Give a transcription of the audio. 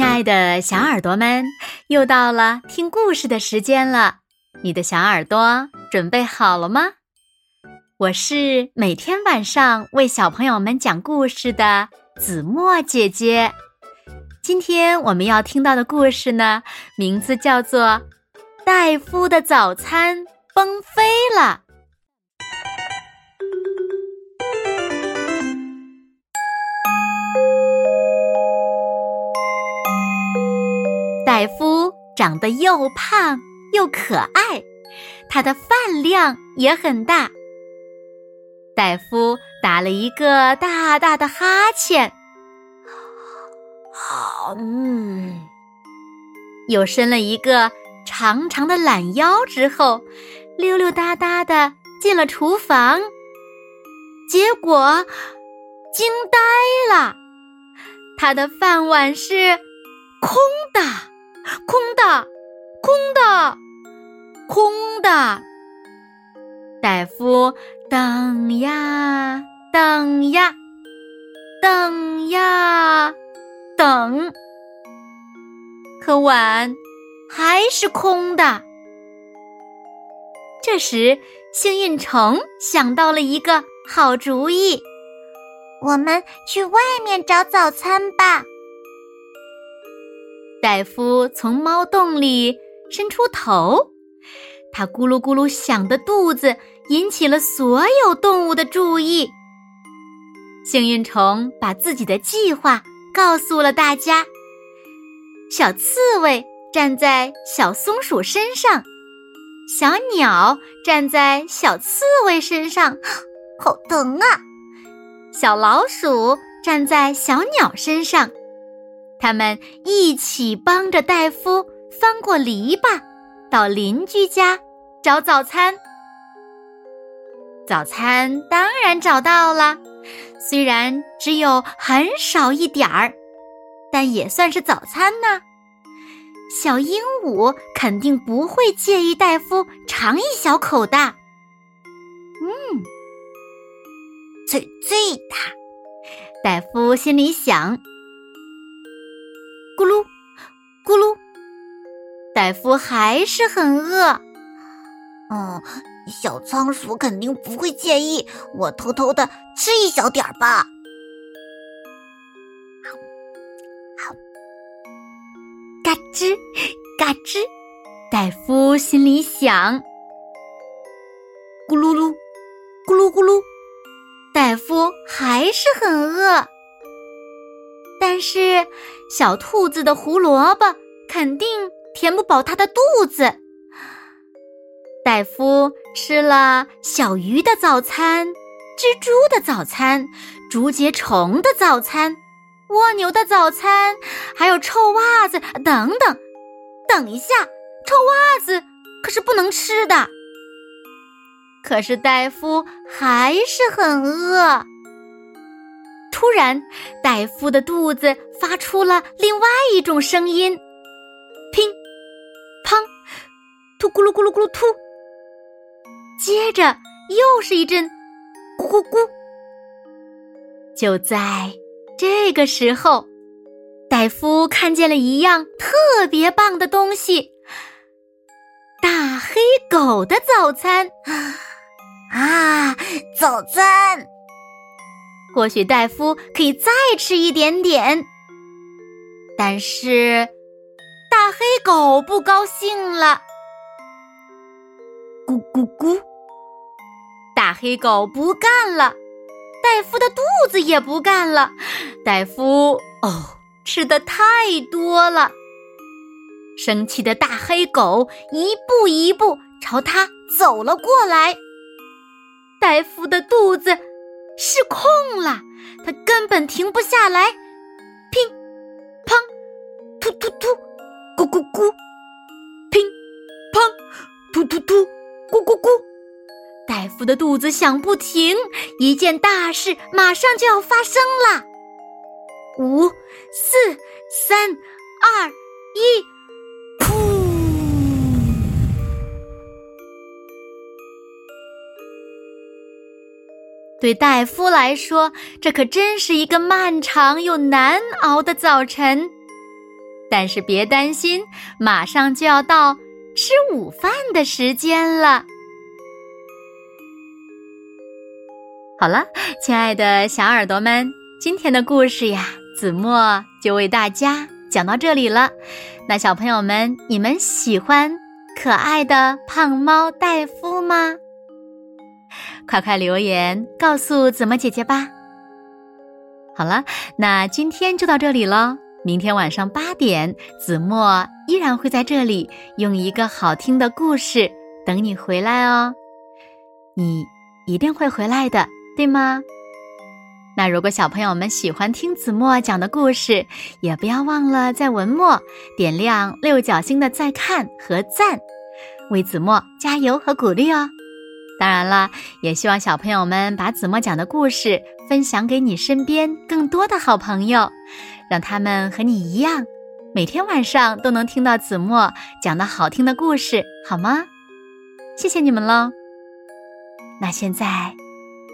亲爱的小耳朵们，又到了听故事的时间了。你的小耳朵准备好了吗？我是每天晚上为小朋友们讲故事的子墨姐姐。今天我们要听到的故事呢，名字叫做《戴夫的早餐崩飞了》。戴夫长得又胖又可爱，他的饭量也很大。戴夫打了一个大大的哈欠，嗯，又伸了一个长长的懒腰之后，溜溜达达的进了厨房。结果惊呆了，他的饭碗是空的。空的，空的，空的。戴夫等呀等呀，等呀等，可碗还是空的。这时，幸运虫想到了一个好主意：我们去外面找早餐吧。戴夫从猫洞里伸出头，他咕噜咕噜响的肚子引起了所有动物的注意。幸运虫把自己的计划告诉了大家：小刺猬站在小松鼠身上，小鸟站在小刺猬身上，好疼啊！小老鼠站在小鸟身上。他们一起帮着戴夫翻过篱笆，到邻居家找早餐。早餐当然找到了，虽然只有很少一点儿，但也算是早餐呢。小鹦鹉肯定不会介意戴夫尝一小口的。嗯，脆脆的，戴夫心里想。戴夫还是很饿。嗯，小仓鼠肯定不会介意，我偷偷的吃一小点儿吧。嘎吱，嘎吱，戴夫心里想。咕噜噜，咕噜咕噜，戴夫还是很饿。但是，小兔子的胡萝卜肯定填不饱他的肚子。戴夫吃了小鱼的早餐、蜘蛛的早餐、竹节虫的早餐、蜗牛的早餐，还有臭袜子等等。等一下，臭袜子可是不能吃的。可是戴夫还是很饿。突然，戴夫的肚子发出了另外一种声音：咕噜咕噜咕噜突。接着又是一阵咕咕咕。就在这个时候，戴夫看见了一样特别棒的东西——大黑狗的早餐啊！早餐。或许戴夫可以再吃一点点，但是大黑狗不高兴了。咕咕咕！大黑狗不干了，戴夫的肚子也不干了。戴夫哦，吃的太多了。生气的大黑狗一步一步朝他走了过来。戴夫的肚子。失控了，他根本停不下来。乒，乓，突突突，咕咕咕，戴夫的肚子响不停，一件大事马上就要发生了。五、四、三、二、一。对戴夫来说，这可真是一个漫长又难熬的早晨。但是别担心，马上就要到吃午饭的时间了。好了，亲爱的小耳朵们，今天的故事呀，子墨就为大家讲到这里了。那小朋友们，你们喜欢可爱的胖猫戴夫吗？快快留言告诉子墨姐姐吧。好了，那今天就到这里喽。明天晚上八点，子墨依然会在这里用一个好听的故事等你回来哦。你一定会回来的，对吗？那如果小朋友们喜欢听子墨讲的故事，也不要忘了在文末点亮六角星的再看和赞，为子墨加油和鼓励哦。当然了，也希望小朋友们把子墨讲的故事分享给你身边更多的好朋友。让他们和你一样，每天晚上都能听到子墨讲的好听的故事，好吗？谢谢你们喽。那现在